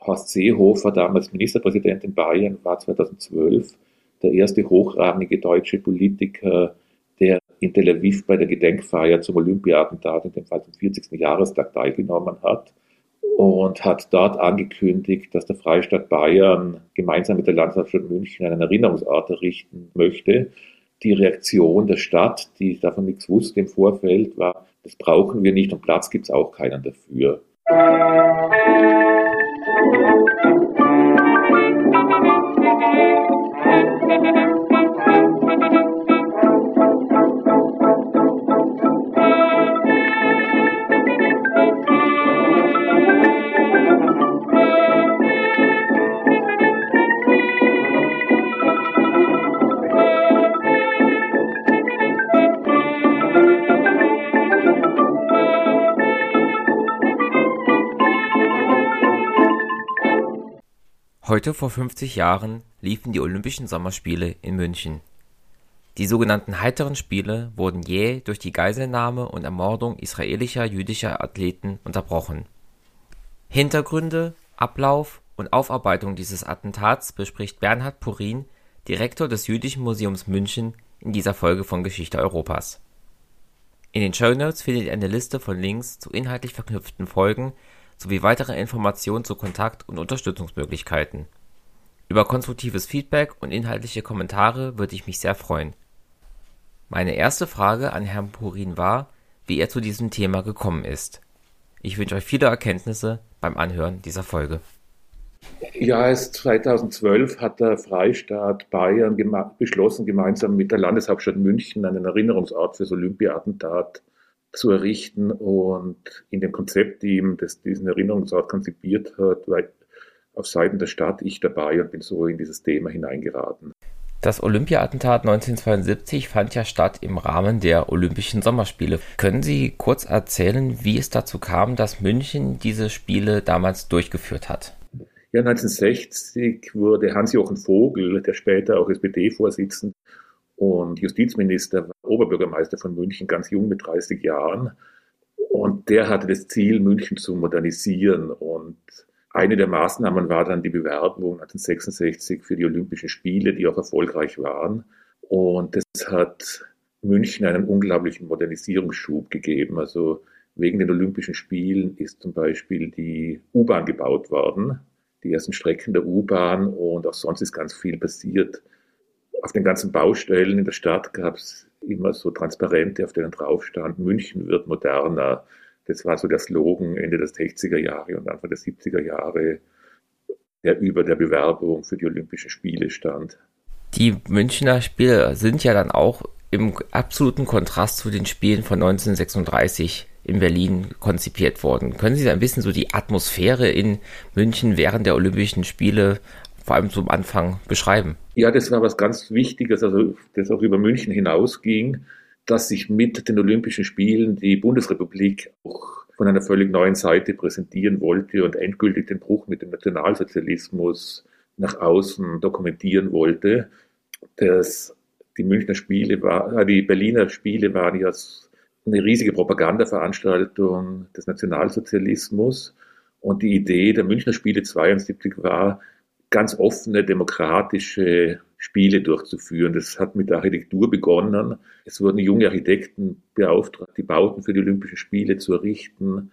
Horst Seehofer, damals Ministerpräsident in Bayern, war 2012 der erste hochrangige deutsche Politiker, der in Tel Aviv bei der Gedenkfeier zum Olympiatentat, in dem Fall zum 40. Jahrestag, teilgenommen hat und hat dort angekündigt, dass der Freistaat Bayern gemeinsam mit der Landeshauptstadt München einen Erinnerungsort errichten möchte. Die Reaktion der Stadt, die davon nichts wusste im Vorfeld, war, das brauchen wir nicht und Platz gibt es auch keinen dafür. Thank you. Heute vor 50 Jahren liefen die Olympischen Sommerspiele in München. Die sogenannten heiteren Spiele wurden jäh durch die Geiselnahme und Ermordung israelischer jüdischer Athleten unterbrochen. Hintergründe, Ablauf und Aufarbeitung dieses Attentats bespricht Bernhard Purin, Direktor des Jüdischen Museums München, in dieser Folge von Geschichte Europas. In den Show Notes findet ihr eine Liste von Links zu inhaltlich verknüpften Folgen sowie weitere Informationen zu Kontakt und Unterstützungsmöglichkeiten. Über konstruktives Feedback und inhaltliche Kommentare würde ich mich sehr freuen. Meine erste Frage an Herrn Purin war, wie er zu diesem Thema gekommen ist. Ich wünsche euch viele Erkenntnisse beim Anhören dieser Folge. Ja, erst 2012 hat der Freistaat Bayern gema beschlossen, gemeinsam mit der Landeshauptstadt München einen Erinnerungsort für das Olympia-Attentat zu errichten. Und in dem Konzeptteam, das diesen Erinnerungsort konzipiert hat, war auf Seiten der Stadt ich dabei und bin so in dieses Thema hineingeraten. Das Olympia-Attentat 1972 fand ja statt im Rahmen der Olympischen Sommerspiele. Können Sie kurz erzählen, wie es dazu kam, dass München diese Spiele damals durchgeführt hat? Ja, 1960 wurde Hans-Jochen Vogel, der später auch SPD-Vorsitzender und Justizminister, Oberbürgermeister von München, ganz jung mit 30 Jahren. Und der hatte das Ziel, München zu modernisieren. Und eine der Maßnahmen war dann die Bewerbung 1966 für die Olympischen Spiele, die auch erfolgreich waren. Und das hat München einen unglaublichen Modernisierungsschub gegeben. Also wegen den Olympischen Spielen ist zum Beispiel die U-Bahn gebaut worden, die ersten Strecken der U-Bahn und auch sonst ist ganz viel passiert auf den ganzen Baustellen in der Stadt gab es immer so Transparente, auf denen drauf stand, München wird moderner. Das war so der Slogan Ende der 60er Jahre und Anfang der 70er Jahre, der über der Bewerbung für die Olympischen Spiele stand. Die Münchner Spiele sind ja dann auch im absoluten Kontrast zu den Spielen von 1936 in Berlin konzipiert worden. Können Sie ein bisschen so die Atmosphäre in München während der Olympischen Spiele vor allem zum Anfang beschreiben? Ja, das war was ganz Wichtiges, also das auch über München hinausging, dass sich mit den Olympischen Spielen die Bundesrepublik auch von einer völlig neuen Seite präsentieren wollte und endgültig den Bruch mit dem Nationalsozialismus nach außen dokumentieren wollte. Das, die Münchner Spiele war, äh, die Berliner Spiele waren ja eine riesige Propagandaveranstaltung des Nationalsozialismus. Und die Idee der Münchner Spiele 72 war, ganz offene, demokratische Spiele durchzuführen. Das hat mit der Architektur begonnen. Es wurden junge Architekten beauftragt, die Bauten für die Olympischen Spiele zu errichten,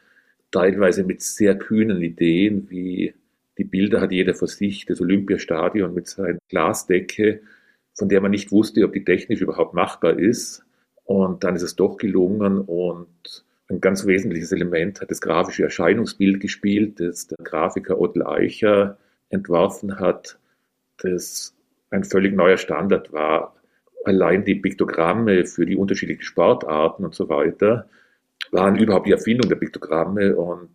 teilweise mit sehr kühnen Ideen, wie die Bilder hat jeder vor sich, das Olympiastadion mit seiner Glasdecke, von der man nicht wusste, ob die technisch überhaupt machbar ist. Und dann ist es doch gelungen und ein ganz wesentliches Element hat das grafische Erscheinungsbild gespielt, das der Grafiker Otto Eicher entworfen hat, das ein völlig neuer Standard war. Allein die Piktogramme für die unterschiedlichen Sportarten und so weiter waren überhaupt die Erfindung der Piktogramme und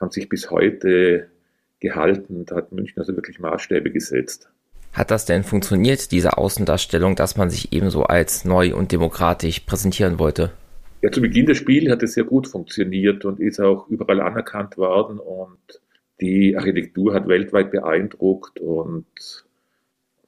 haben sich bis heute gehalten. Da hat München also wirklich Maßstäbe gesetzt. Hat das denn funktioniert, diese Außendarstellung, dass man sich ebenso als neu und demokratisch präsentieren wollte? Ja, zu Beginn des Spiels hat es sehr gut funktioniert und ist auch überall anerkannt worden und die Architektur hat weltweit beeindruckt und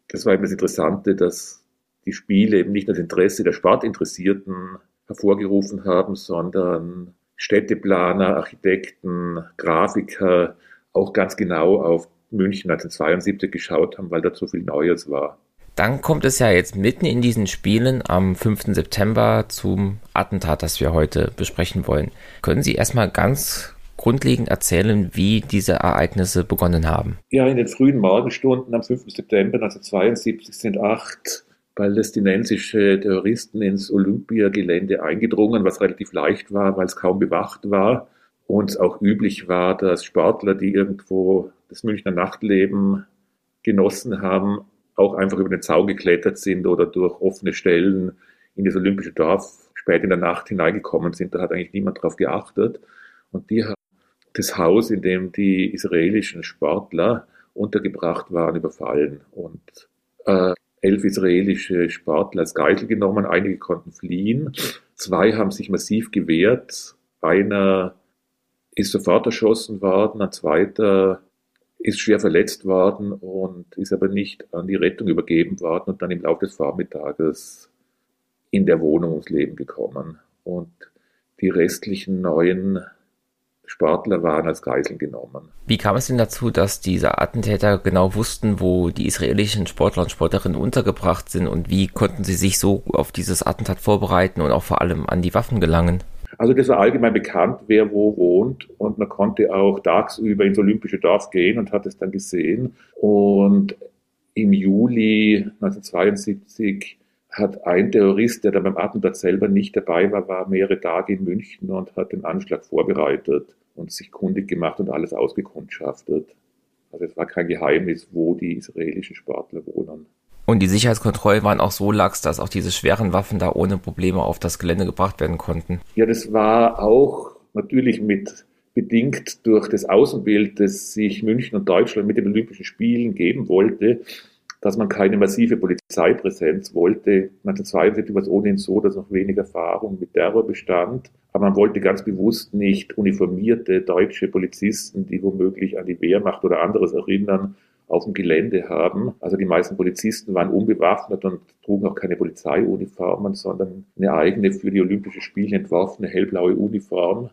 das war eben das Interessante, dass die Spiele eben nicht das Interesse der Sportinteressierten hervorgerufen haben, sondern Städteplaner, Architekten, Grafiker auch ganz genau auf München 1972 geschaut haben, weil da so viel Neues war. Dann kommt es ja jetzt mitten in diesen Spielen am 5. September zum Attentat, das wir heute besprechen wollen. Können Sie erstmal ganz grundlegend erzählen, wie diese Ereignisse begonnen haben? Ja, in den frühen Morgenstunden am 5. September 1972 sind acht palästinensische Terroristen ins Olympiagelände eingedrungen, was relativ leicht war, weil es kaum bewacht war und es auch üblich war, dass Sportler, die irgendwo das Münchner Nachtleben genossen haben, auch einfach über den Zaun geklettert sind oder durch offene Stellen in das olympische Dorf spät in der Nacht hineingekommen sind. Da hat eigentlich niemand drauf geachtet. Und die das Haus, in dem die israelischen Sportler untergebracht waren, überfallen und äh, elf israelische Sportler als Geisel genommen. Einige konnten fliehen. Zwei haben sich massiv gewehrt. Einer ist sofort erschossen worden, ein zweiter ist schwer verletzt worden und ist aber nicht an die Rettung übergeben worden und dann im Laufe des Vormittages in der Wohnung ums Leben gekommen. Und die restlichen neun Sportler waren als Geiseln genommen. Wie kam es denn dazu, dass diese Attentäter genau wussten, wo die israelischen Sportler und Sportlerinnen untergebracht sind und wie konnten sie sich so auf dieses Attentat vorbereiten und auch vor allem an die Waffen gelangen? Also das war allgemein bekannt, wer wo wohnt und man konnte auch tagsüber ins Olympische Dorf gehen und hat es dann gesehen. Und im Juli 1972 hat ein Terrorist, der da beim Attentat selber nicht dabei war, war mehrere Tage in München und hat den Anschlag vorbereitet und sich kundig gemacht und alles ausgekundschaftet. Also es war kein Geheimnis, wo die israelischen Sportler wohnen. Und die Sicherheitskontrollen waren auch so lax, dass auch diese schweren Waffen da ohne Probleme auf das Gelände gebracht werden konnten. Ja, das war auch natürlich mit bedingt durch das Außenbild, das sich München und Deutschland mit den Olympischen Spielen geben wollte, dass man keine massive Polizeipräsenz wollte. 1972 war es ohnehin so, dass noch wenig Erfahrung mit Terror bestand. Aber man wollte ganz bewusst nicht uniformierte deutsche Polizisten, die womöglich an die Wehrmacht oder anderes erinnern, auf dem Gelände haben. Also die meisten Polizisten waren unbewaffnet und trugen auch keine Polizeiuniformen, sondern eine eigene für die Olympischen Spiele entworfene hellblaue Uniform.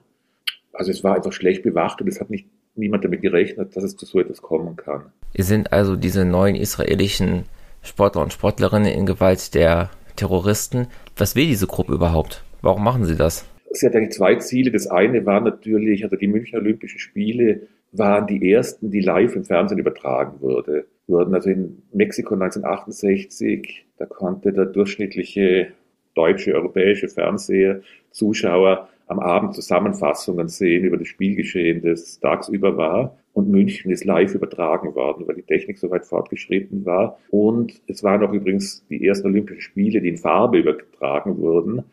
Also es war einfach schlecht bewacht und es hat nicht niemand damit gerechnet, dass es zu so etwas kommen kann. Sind also diese neuen israelischen Sportler und Sportlerinnen in Gewalt der Terroristen. Was will diese Gruppe überhaupt? Warum machen sie das? Sie hat eigentlich zwei Ziele. Das eine war natürlich, also die Münchner Olympischen Spiele waren die ersten, die live im Fernsehen übertragen wurde, wurden. Also in Mexiko 1968, da konnte der durchschnittliche deutsche, europäische Fernseher, Zuschauer am Abend Zusammenfassungen sehen über das Spielgeschehen, das tagsüber war. Und München ist live übertragen worden, weil die Technik so weit fortgeschritten war. Und es waren auch übrigens die ersten Olympischen Spiele, die in Farbe übertragen wurden.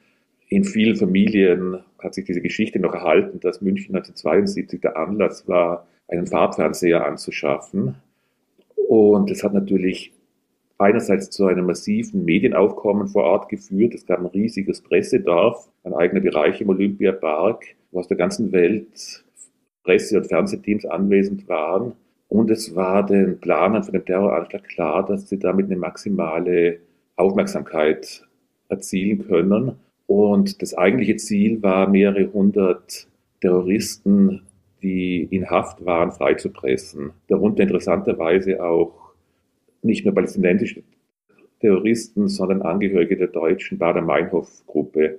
In vielen Familien hat sich diese Geschichte noch erhalten, dass München 1972 der Anlass war, einen Farbfernseher anzuschaffen. Und es hat natürlich einerseits zu einem massiven Medienaufkommen vor Ort geführt. Es gab ein riesiges Pressedorf, ein eigener Bereich im Olympiapark, wo aus der ganzen Welt Presse- und Fernsehteams anwesend waren. Und es war den Planern von dem Terroranschlag klar, dass sie damit eine maximale Aufmerksamkeit erzielen können. Und das eigentliche Ziel war, mehrere hundert Terroristen, die in Haft waren, freizupressen. Darunter interessanterweise auch nicht nur palästinensische Terroristen, sondern Angehörige der deutschen Bader-Meinhof-Gruppe.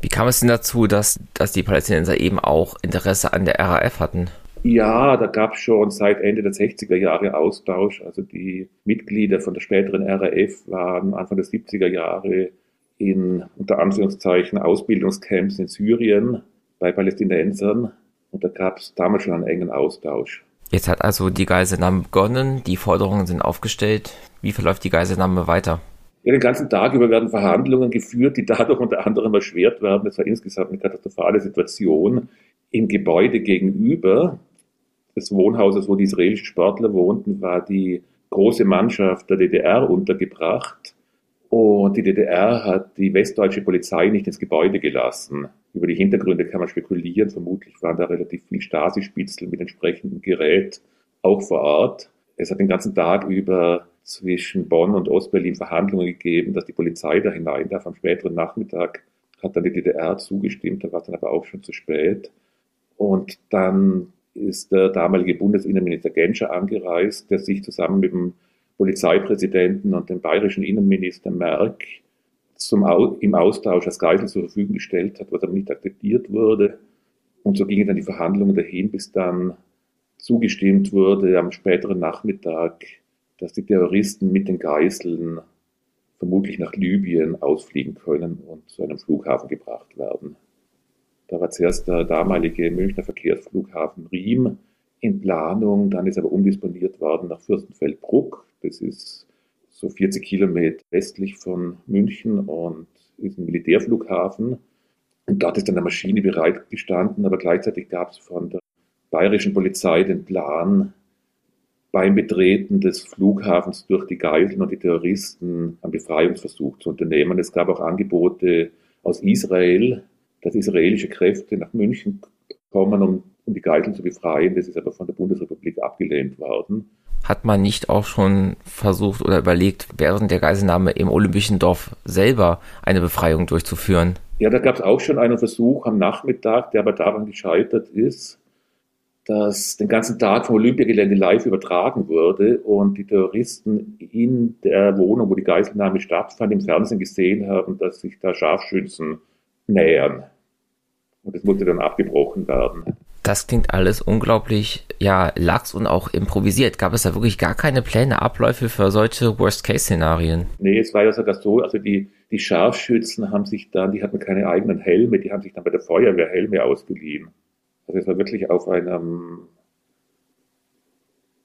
Wie kam es denn dazu, dass, dass die Palästinenser eben auch Interesse an der RAF hatten? Ja, da gab es schon seit Ende der 60er Jahre Austausch. Also die Mitglieder von der späteren RAF waren Anfang der 70er Jahre in unter Anführungszeichen Ausbildungscamps in Syrien bei Palästinensern und da gab es damals schon einen engen Austausch. Jetzt hat also die Geiselnahme begonnen, die Forderungen sind aufgestellt. Wie verläuft die Geiselnahme weiter? Ja, den ganzen Tag über werden Verhandlungen geführt, die dadurch unter anderem erschwert werden. Es war insgesamt eine katastrophale Situation. Im Gebäude gegenüber des Wohnhauses, wo die israelischen Sportler wohnten, war die große Mannschaft der DDR untergebracht. Und die DDR hat die westdeutsche Polizei nicht ins Gebäude gelassen. Über die Hintergründe kann man spekulieren. Vermutlich waren da relativ viel Stasi-Spitzel mit entsprechendem Gerät auch vor Ort. Es hat den ganzen Tag über zwischen Bonn und Ostberlin Verhandlungen gegeben, dass die Polizei da hinein darf. Am späteren Nachmittag hat dann die DDR zugestimmt, da war es dann aber auch schon zu spät. Und dann ist der damalige Bundesinnenminister Genscher angereist, der sich zusammen mit dem Polizeipräsidenten und dem bayerischen Innenminister Merck zum, im Austausch als Geisel zur Verfügung gestellt hat, was aber nicht akzeptiert wurde. Und so gingen dann die Verhandlungen dahin, bis dann zugestimmt wurde am späteren Nachmittag, dass die Terroristen mit den Geiseln vermutlich nach Libyen ausfliegen können und zu einem Flughafen gebracht werden. Da war zuerst der damalige Münchner Verkehrsflughafen Riem in Planung, dann ist aber umdisponiert worden nach Fürstenfeldbruck. Das ist so 40 Kilometer westlich von München und ist ein Militärflughafen. Und dort ist dann eine Maschine bereit gestanden, aber gleichzeitig gab es von der bayerischen Polizei den Plan, beim Betreten des Flughafens durch die Geiseln und die Terroristen einen Befreiungsversuch zu unternehmen. Es gab auch Angebote aus Israel, dass israelische Kräfte nach München kommen, um, um die Geiseln zu befreien. Das ist aber von der Bundesrepublik abgelehnt worden. Hat man nicht auch schon versucht oder überlegt, während der Geiselnahme im Olympischen Dorf selber eine Befreiung durchzuführen? Ja, da gab es auch schon einen Versuch am Nachmittag, der aber daran gescheitert ist, dass den ganzen Tag vom Olympiagelände live übertragen wurde und die Terroristen in der Wohnung, wo die Geiselnahme stattfand, im Fernsehen gesehen haben, dass sich da Scharfschützen nähern. Und das musste dann abgebrochen werden. Das klingt alles unglaublich, ja, lax und auch improvisiert. Gab es da wirklich gar keine Pläne, Abläufe für solche Worst-Case-Szenarien? Nee, es war ja sogar so, also die, die Scharfschützen haben sich dann, die hatten keine eigenen Helme, die haben sich dann bei der Feuerwehr Helme ausgeliehen. Also es war wirklich auf einem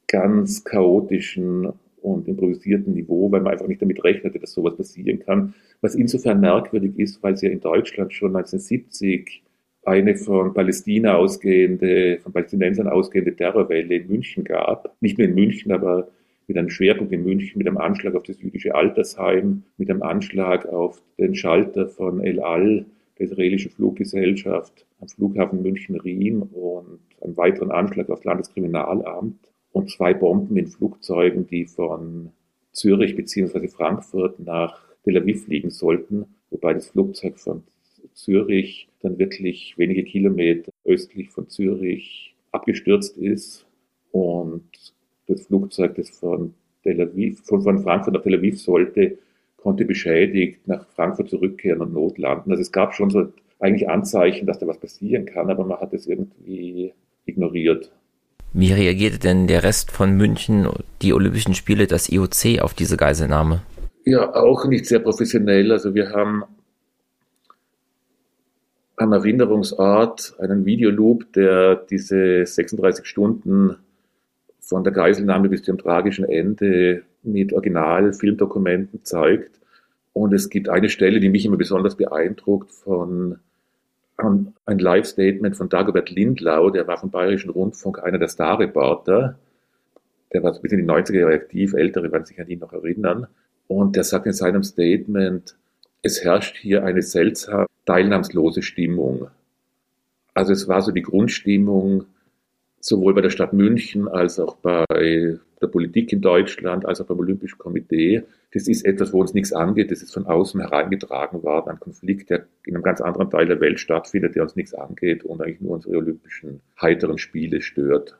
ganz chaotischen und improvisierten Niveau, weil man einfach nicht damit rechnete, dass sowas passieren kann. Was insofern merkwürdig ist, weil es ja in Deutschland schon 1970 eine von Palästina ausgehende, von Palästinensern ausgehende Terrorwelle in München gab. Nicht nur in München, aber mit einem Schwerpunkt in München, mit einem Anschlag auf das jüdische Altersheim, mit einem Anschlag auf den Schalter von El Al, der israelischen Fluggesellschaft am Flughafen München-Riem und einen weiteren Anschlag auf das Landeskriminalamt und zwei Bomben in Flugzeugen, die von Zürich bzw. Frankfurt nach Tel Aviv fliegen sollten, wobei das Flugzeug von Zürich dann wirklich wenige Kilometer östlich von Zürich abgestürzt ist und das Flugzeug, das von Tel Aviv, von, von Frankfurt nach Tel Aviv sollte, konnte beschädigt nach Frankfurt zurückkehren und notlanden. Also es gab schon so eigentlich Anzeichen, dass da was passieren kann, aber man hat es irgendwie ignoriert. Wie reagierte denn der Rest von München, die Olympischen Spiele, das IOC auf diese Geiselnahme? Ja, auch nicht sehr professionell. Also wir haben am Erinnerungsort einen Videoloop, der diese 36 Stunden von der Geiselnahme bis zum tragischen Ende mit Original-Filmdokumenten zeigt. Und es gibt eine Stelle, die mich immer besonders beeindruckt, von um, ein Live-Statement von Dagobert Lindlau, der war vom Bayerischen Rundfunk einer der Star-Reporter. Der war bis in die 90er Jahre aktiv, Ältere werden sich an ihn noch erinnern. Und der sagt in seinem Statement, es herrscht hier eine seltsam teilnahmslose Stimmung. Also es war so die Grundstimmung, sowohl bei der Stadt München als auch bei der Politik in Deutschland, als auch beim Olympischen Komitee. Das ist etwas, wo uns nichts angeht. Das ist von außen hereingetragen worden, ein Konflikt, der in einem ganz anderen Teil der Welt stattfindet, der uns nichts angeht und eigentlich nur unsere olympischen heiteren Spiele stört.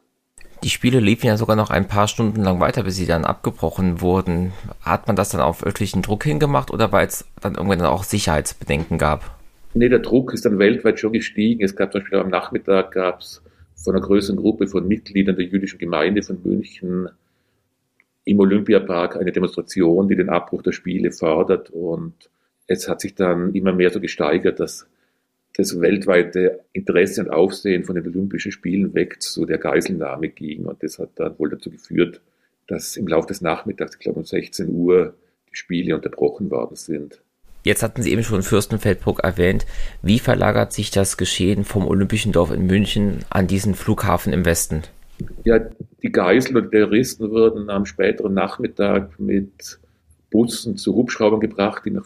Die Spiele liefen ja sogar noch ein paar Stunden lang weiter, bis sie dann abgebrochen wurden. Hat man das dann auf örtlichen Druck hingemacht oder weil es dann irgendwann auch Sicherheitsbedenken gab? Nee, der Druck ist dann weltweit schon gestiegen. Es gab zum Beispiel am Nachmittag gab es von einer größeren Gruppe von Mitgliedern der jüdischen Gemeinde von München im Olympiapark eine Demonstration, die den Abbruch der Spiele fordert. Und es hat sich dann immer mehr so gesteigert, dass das weltweite Interesse und Aufsehen von den Olympischen Spielen weg zu der Geiselnahme ging. Und das hat dann wohl dazu geführt, dass im Laufe des Nachmittags, ich glaube um 16 Uhr, die Spiele unterbrochen worden sind. Jetzt hatten Sie eben schon Fürstenfeldbruck erwähnt. Wie verlagert sich das Geschehen vom Olympischen Dorf in München an diesen Flughafen im Westen? Ja, die Geiseln und Terroristen wurden am späteren Nachmittag mit Bussen zu Hubschraubern gebracht, die nach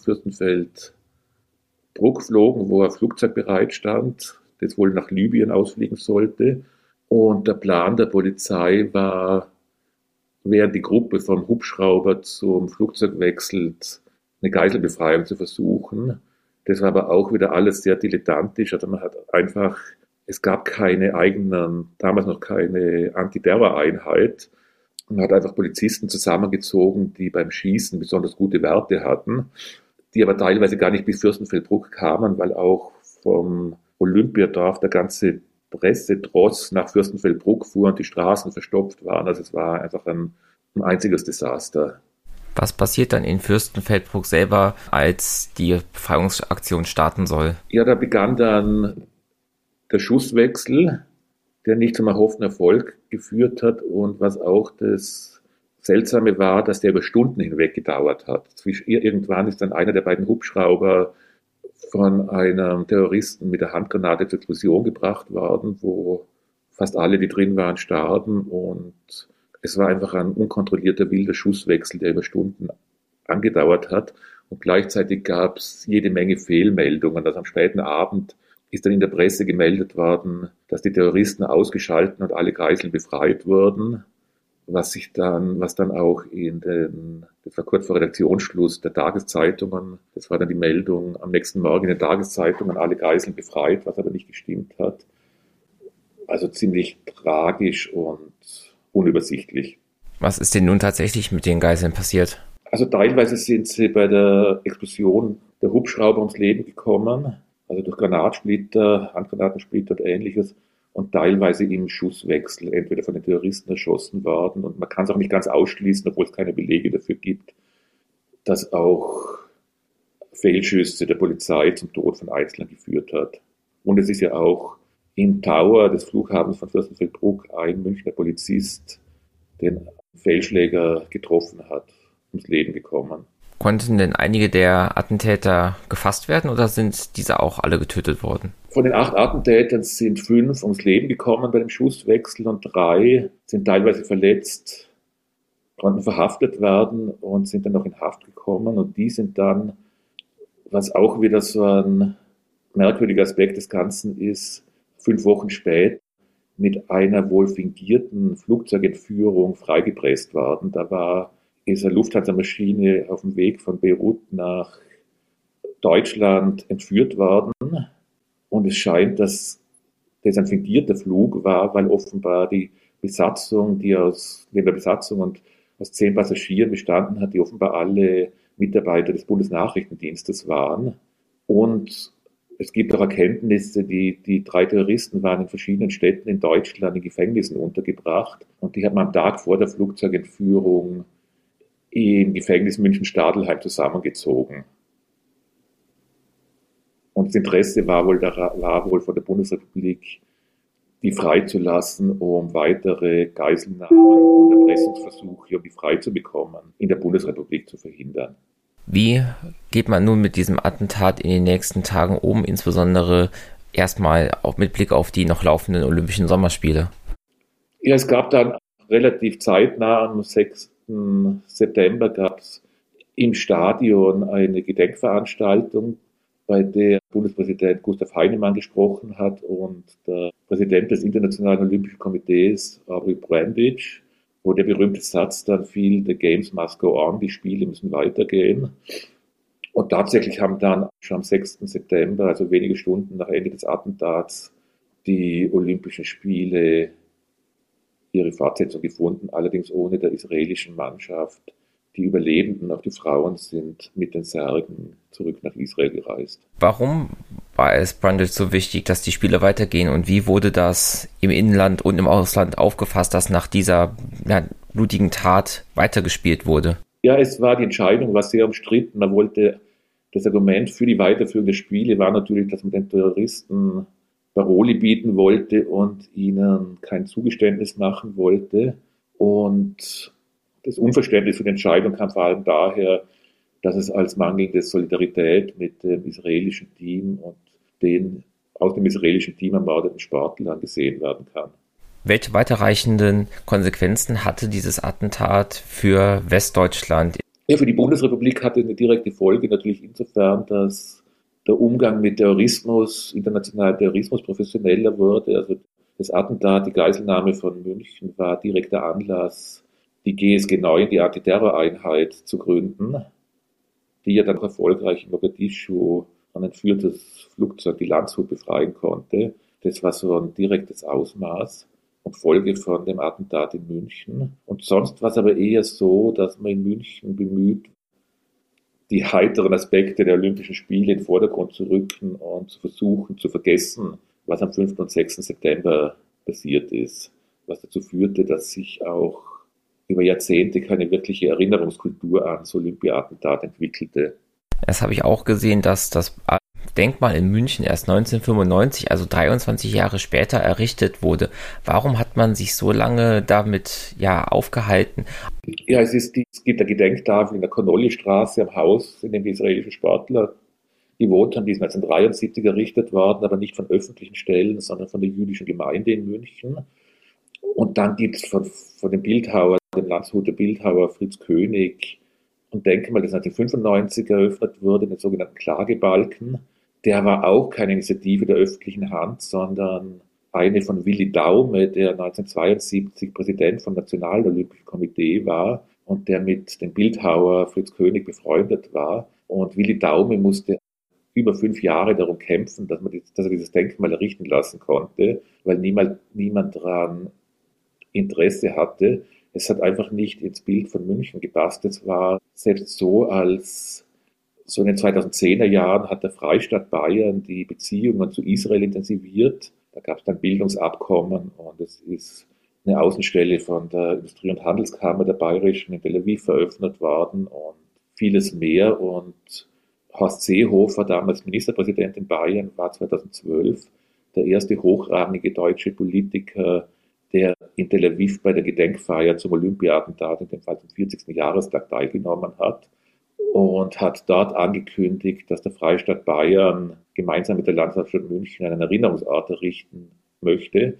Fürstenfeldbruck flogen, wo ein Flugzeug bereit stand, das wohl nach Libyen ausfliegen sollte. Und der Plan der Polizei war, während die Gruppe vom Hubschrauber zum Flugzeug wechselt, eine Geiselbefreiung zu versuchen. Das war aber auch wieder alles sehr dilettantisch. Also man hat einfach Es gab keine eigenen, damals noch keine Antiterror-Einheit. Man hat einfach Polizisten zusammengezogen, die beim Schießen besonders gute Werte hatten, die aber teilweise gar nicht bis Fürstenfeldbruck kamen, weil auch vom Olympiadorf der ganze Pressetross nach Fürstenfeldbruck fuhr und die Straßen verstopft waren. Also es war einfach ein, ein einziges Desaster. Was passiert dann in Fürstenfeldbruck selber, als die Befreiungsaktion starten soll? Ja, da begann dann der Schusswechsel, der nicht zum erhofften Erfolg geführt hat und was auch das Seltsame war, dass der über Stunden hinweg gedauert hat. Irgendwann ist dann einer der beiden Hubschrauber von einem Terroristen mit der Handgranate zur Explosion gebracht worden, wo fast alle, die drin waren, starben und es war einfach ein unkontrollierter wilder Schusswechsel, der über Stunden angedauert hat. Und gleichzeitig gab es jede Menge Fehlmeldungen. Also am späten Abend ist dann in der Presse gemeldet worden, dass die Terroristen ausgeschalten und alle Geiseln befreit wurden, was sich dann, was dann auch in den, das war kurz vor Redaktionsschluss der Tageszeitungen, das war dann die Meldung am nächsten Morgen in den Tageszeitungen, alle Geiseln befreit, was aber nicht gestimmt hat. Also ziemlich tragisch und unübersichtlich. Was ist denn nun tatsächlich mit den Geiseln passiert? Also teilweise sind sie bei der Explosion der Hubschrauber ums Leben gekommen, also durch Granatsplitter, Handgranatensplitter und ähnliches und teilweise im Schusswechsel entweder von den Terroristen erschossen worden und man kann es auch nicht ganz ausschließen, obwohl es keine Belege dafür gibt, dass auch Fehlschüsse der Polizei zum Tod von Einzelnen geführt hat. Und es ist ja auch im Tower des Flughafens von Fürstenfeldbruck ein Münchner Polizist den Fehlschläger getroffen hat, ums Leben gekommen. Konnten denn einige der Attentäter gefasst werden oder sind diese auch alle getötet worden? Von den acht Attentätern sind fünf ums Leben gekommen bei dem Schusswechsel und drei sind teilweise verletzt, konnten verhaftet werden und sind dann noch in Haft gekommen und die sind dann, was auch wieder so ein merkwürdiger Aspekt des Ganzen ist, fünf Wochen später mit einer wohl fingierten Flugzeugentführung freigepresst worden. Da war eine Lufthansa-Maschine auf dem Weg von Beirut nach Deutschland entführt worden. Und es scheint, dass das ein fingierter Flug war, weil offenbar die Besatzung, die aus, neben der Besatzung und aus zehn Passagieren bestanden hat, die offenbar alle Mitarbeiter des Bundesnachrichtendienstes waren. Und es gibt auch Erkenntnisse, die, die drei Terroristen waren in verschiedenen Städten in Deutschland in Gefängnissen untergebracht und die hat man am Tag vor der Flugzeugentführung im Gefängnis München-Stadelheim zusammengezogen. Und das Interesse war wohl, war wohl von der Bundesrepublik, die freizulassen, um weitere Geiselnahmen und Erpressungsversuche, um die freizubekommen, in der Bundesrepublik zu verhindern. Wie geht man nun mit diesem Attentat in den nächsten Tagen um, insbesondere erstmal auch mit Blick auf die noch laufenden Olympischen Sommerspiele? Ja, es gab dann relativ zeitnah am 6. September gab es im Stadion eine Gedenkveranstaltung, bei der Bundespräsident Gustav Heinemann gesprochen hat und der Präsident des Internationalen Olympischen Komitees, Aubrey Brandage, wo der berühmte Satz dann fiel, the games must go on, die Spiele müssen weitergehen. Und tatsächlich haben dann schon am 6. September, also wenige Stunden nach Ende des Attentats, die Olympischen Spiele ihre Fortsetzung gefunden, allerdings ohne der israelischen Mannschaft. Die Überlebenden, auch die Frauen, sind mit den Särgen zurück nach Israel gereist. Warum war es Brundage so wichtig, dass die Spiele weitergehen und wie wurde das im Inland und im Ausland aufgefasst, dass nach dieser ja, blutigen Tat weitergespielt wurde? Ja, es war die Entscheidung, war sehr umstritten. Man wollte das Argument für die Weiterführung der Spiele war natürlich, dass man den Terroristen Paroli bieten wollte und ihnen kein Zugeständnis machen wollte. Und das Unverständnis für die Entscheidung kam vor allem daher, dass es als mangelnde Solidarität mit dem israelischen Team und den aus dem israelischen Team ermordeten Sportlern gesehen werden kann. Welche weiterreichenden Konsequenzen hatte dieses Attentat für Westdeutschland? Ja, für die Bundesrepublik hatte eine direkte Folge natürlich insofern, dass der Umgang mit Terrorismus, internationaler Terrorismus professioneller wurde. Also das Attentat, die Geiselnahme von München war direkter Anlass, die GSG 9, die Antiterroreinheit, zu gründen, die ja dann erfolgreich in Mogadischu ein entführtes Flugzeug, die Landshut, befreien konnte. Das war so ein direktes Ausmaß und Folge von dem Attentat in München. Und sonst war es aber eher so, dass man in München bemüht, die heiteren Aspekte der Olympischen Spiele in den Vordergrund zu rücken und zu versuchen zu vergessen, was am 5. und 6. September passiert ist, was dazu führte, dass sich auch über Jahrzehnte keine wirkliche Erinnerungskultur an das Olympiatentat entwickelte. Das habe ich auch gesehen, dass das Denkmal in München erst 1995, also 23 Jahre später, errichtet wurde. Warum hat man sich so lange damit ja aufgehalten? Ja, es, ist es gibt eine Gedenktafel in der Connolly-Straße am Haus, in dem die israelischen Sportler gewohnt haben. Die ist 1973 errichtet worden, aber nicht von öffentlichen Stellen, sondern von der jüdischen Gemeinde in München. Und dann gibt es von, von dem Bildhauer, dem Landshuter Bildhauer Fritz König, ein Denkmal, das 1995 eröffnet wurde, den sogenannten Klagebalken der war auch keine Initiative der öffentlichen Hand, sondern eine von Willi Daume, der 1972 Präsident vom Nationalolympischen Komitee war und der mit dem Bildhauer Fritz König befreundet war. Und Willi Daume musste über fünf Jahre darum kämpfen, dass, man dass er dieses Denkmal errichten lassen konnte, weil niemand, niemand daran Interesse hatte. Es hat einfach nicht ins Bild von München gepasst. Es war selbst so, als so in den 2010er Jahren hat der Freistaat Bayern die Beziehungen zu Israel intensiviert. Da gab es dann Bildungsabkommen und es ist eine Außenstelle von der Industrie- und Handelskammer der Bayerischen in Tel Aviv eröffnet worden und vieles mehr. Und Horst Seehofer, damals Ministerpräsident in Bayern, war 2012 der erste hochrangige deutsche Politiker, der in Tel Aviv bei der Gedenkfeier zum Olympiatentat, in dem Fall zum 40. Jahrestag, teilgenommen hat und hat dort angekündigt, dass der Freistaat Bayern gemeinsam mit der Landeshauptstadt München einen Erinnerungsort errichten möchte.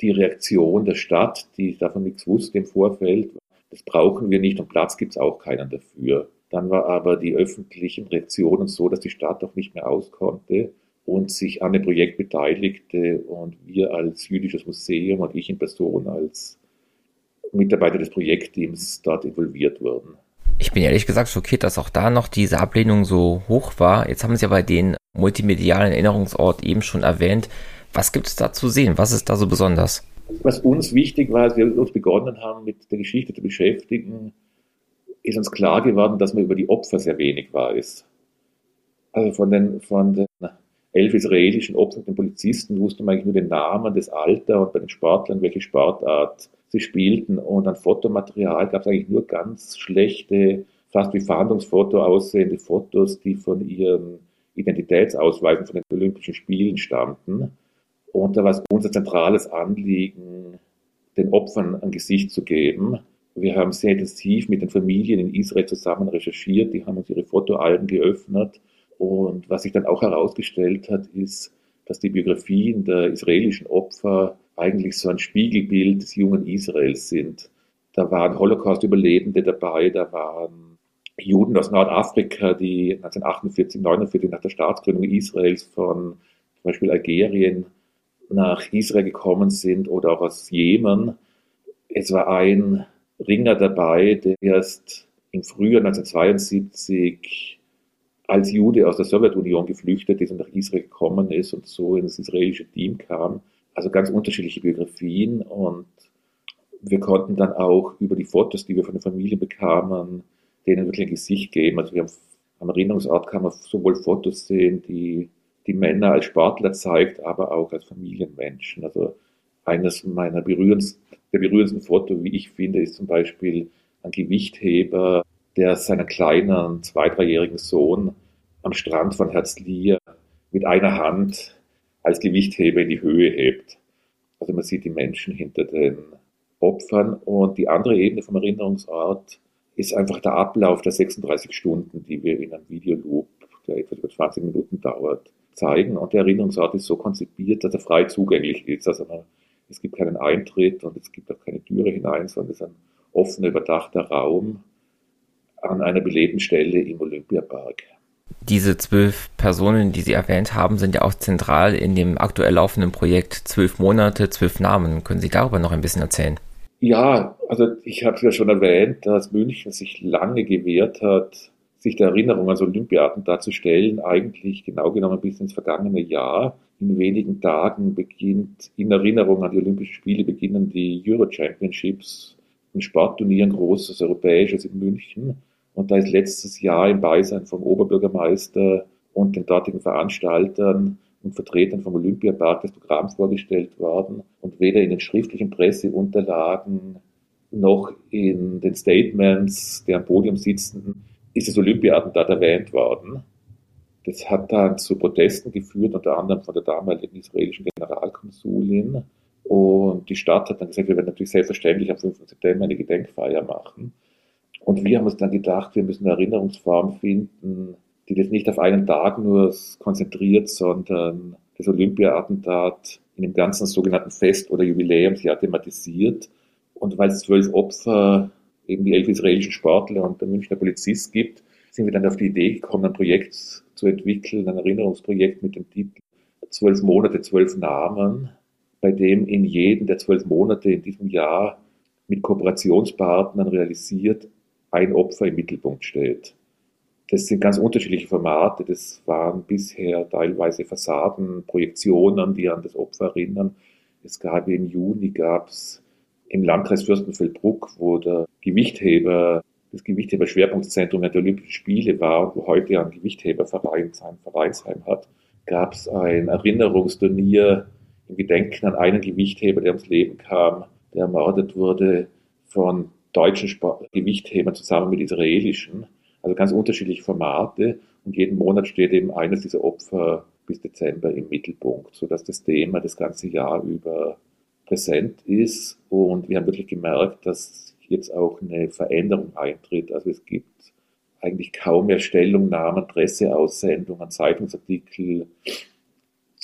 Die Reaktion der Stadt, die davon nichts wusste im Vorfeld, das brauchen wir nicht und Platz gibt es auch keinen dafür. Dann war aber die öffentlichen Reaktionen so, dass die Stadt auch nicht mehr auskonnte und sich an dem Projekt beteiligte und wir als jüdisches Museum und ich in Person als Mitarbeiter des Projektteams dort involviert wurden. Ich bin ehrlich gesagt schockiert, dass auch da noch diese Ablehnung so hoch war. Jetzt haben Sie aber den multimedialen Erinnerungsort eben schon erwähnt. Was gibt es da zu sehen? Was ist da so besonders? Was uns wichtig war, als wir uns begonnen haben, mit der Geschichte zu beschäftigen, ist uns klar geworden, dass man über die Opfer sehr wenig weiß. Also von den, von elf israelischen Opfern, den Polizisten, wusste man eigentlich nur den Namen, das Alter und bei den Sportlern, welche Sportart sie spielten. Und an Fotomaterial gab es eigentlich nur ganz schlechte, fast wie Fahndungsfoto aussehende Fotos, die von ihren Identitätsausweisen von den Olympischen Spielen stammten. Und da war es unser zentrales Anliegen, den Opfern ein Gesicht zu geben. Wir haben sehr intensiv mit den Familien in Israel zusammen recherchiert, die haben uns ihre Fotoalben geöffnet. Und was sich dann auch herausgestellt hat, ist, dass die Biografien der israelischen Opfer eigentlich so ein Spiegelbild des jungen Israels sind. Da waren Holocaust-Überlebende dabei, da waren Juden aus Nordafrika, die 1948, 1949 nach der Staatsgründung Israels von zum Beispiel Algerien nach Israel gekommen sind oder auch aus Jemen. Es war ein Ringer dabei, der erst im Frühjahr 1972 als Jude aus der Sowjetunion geflüchtet ist und nach Israel gekommen ist und so ins israelische Team kam. Also ganz unterschiedliche Biografien und wir konnten dann auch über die Fotos, die wir von der Familie bekamen, denen wirklich ein Gesicht geben. Also wir haben am Erinnerungsort kann man sowohl Fotos sehen, die die Männer als Sportler zeigt, aber auch als Familienmenschen. Also eines meiner berührendsten, der berührendsten Foto, wie ich finde, ist zum Beispiel ein Gewichtheber, der seinen kleinen, zwei-, dreijährigen Sohn am Strand von Herzliya mit einer Hand als Gewichtheber in die Höhe hebt. Also man sieht die Menschen hinter den Opfern. Und die andere Ebene vom Erinnerungsort ist einfach der Ablauf der 36 Stunden, die wir in einem Videoloop, der etwas über 20 Minuten dauert, zeigen. Und der Erinnerungsort ist so konzipiert, dass er frei zugänglich ist. Also man, es gibt keinen Eintritt und es gibt auch keine Türe hinein, sondern es ist ein offener, überdachter Raum an einer belebten Stelle im Olympiapark. Diese zwölf Personen, die Sie erwähnt haben, sind ja auch zentral in dem aktuell laufenden Projekt Zwölf Monate, zwölf Namen. Können Sie darüber noch ein bisschen erzählen? Ja, also ich habe ja schon erwähnt, dass München sich lange gewehrt hat, sich der Erinnerung an das Olympiatentat zu stellen, eigentlich genau genommen bis ins vergangene Jahr. In wenigen Tagen beginnt, in Erinnerung an die Olympischen Spiele, beginnen die Euro Championships, ein Sportturnier, ein großes europäisches in München. Und da ist letztes Jahr im Beisein vom Oberbürgermeister und den dortigen Veranstaltern und Vertretern vom Olympiapark das Programm vorgestellt worden. Und weder in den schriftlichen Presseunterlagen noch in den Statements der am Podium sitzenden ist das Olympiatentat erwähnt worden. Das hat dann zu Protesten geführt, unter anderem von der damaligen israelischen Generalkonsulin. Und die Stadt hat dann gesagt, wir werden natürlich selbstverständlich am 5. September eine Gedenkfeier machen. Und wir haben uns dann gedacht, wir müssen eine Erinnerungsform finden, die das nicht auf einen Tag nur konzentriert, sondern das Olympiatentat in dem ganzen sogenannten Fest- oder Jubiläumsjahr thematisiert. Und weil es zwölf Opfer eben die elf israelischen Sportler und der Münchner Polizist gibt, sind wir dann auf die Idee gekommen, ein Projekt zu entwickeln, ein Erinnerungsprojekt mit dem Titel Zwölf Monate, zwölf Namen, bei dem in jedem der zwölf Monate in diesem Jahr mit Kooperationspartnern realisiert ein Opfer im Mittelpunkt steht. Das sind ganz unterschiedliche Formate. Das waren bisher teilweise Fassaden, Projektionen, die an das Opfer erinnern. Es gab im Juni gab es im Landkreis Fürstenfeldbruck, wo der Gewichtheber, das Gewichtheber-Schwerpunktzentrum der Olympischen Spiele war, wo heute ein Gewichtheberverein sein Vereinsheim hat, gab es ein Erinnerungsturnier im Gedenken an einen Gewichtheber, der ums Leben kam, der ermordet wurde von deutschen Sport Gewichthebern zusammen mit israelischen. Also ganz unterschiedliche Formate und jeden Monat steht eben eines dieser Opfer bis Dezember im Mittelpunkt, sodass das Thema das ganze Jahr über präsent ist. Und wir haben wirklich gemerkt, dass jetzt auch eine Veränderung eintritt. Also es gibt eigentlich kaum mehr Stellungnahmen, Presseaussendungen, Zeitungsartikel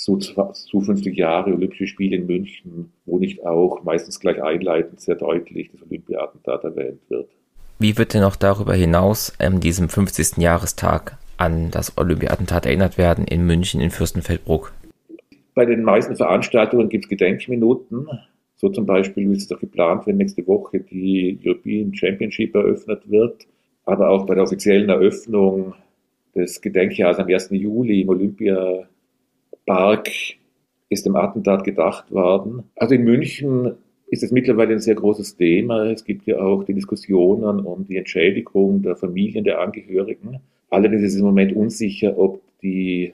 zu zukünftig Jahre Olympische Spiele in München, wo nicht auch meistens gleich einleitend sehr deutlich das Olympiatentat erwähnt wird. Wie wird denn auch darüber hinaus an ähm, diesem 50. Jahrestag an das Olympiatentat erinnert werden in München in Fürstenfeldbruck? Bei den meisten Veranstaltungen gibt es Gedenkminuten. So zum Beispiel, wie es doch geplant, wenn nächste Woche die European Championship eröffnet wird. Aber auch bei der offiziellen Eröffnung des Gedenkjahres am 1. Juli im Olympiapark ist dem Attentat gedacht worden. Also in München ist es mittlerweile ein sehr großes Thema. Es gibt ja auch die Diskussionen um die Entschädigung der Familien der Angehörigen. Allerdings ist es im Moment unsicher, ob die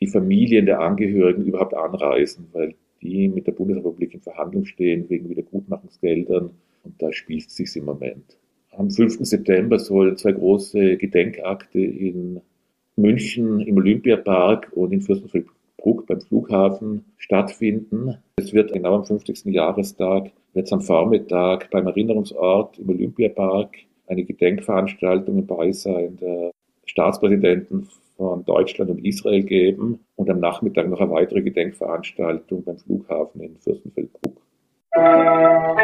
die Familien der Angehörigen überhaupt anreisen, weil die mit der Bundesrepublik in Verhandlung stehen wegen Wiedergutmachungsgeldern und da spielt es sich im Moment. Am 5. September sollen zwei große Gedenkakte in München im Olympiapark und in Fürstenfeldbruck beim Flughafen stattfinden. Es wird genau am 50. Jahrestag, es am Vormittag beim Erinnerungsort im Olympiapark eine Gedenkveranstaltung im Beisein der Staatspräsidenten von Deutschland und Israel geben und am Nachmittag noch eine weitere Gedenkveranstaltung beim Flughafen in Fürstenfeldbruck. Musik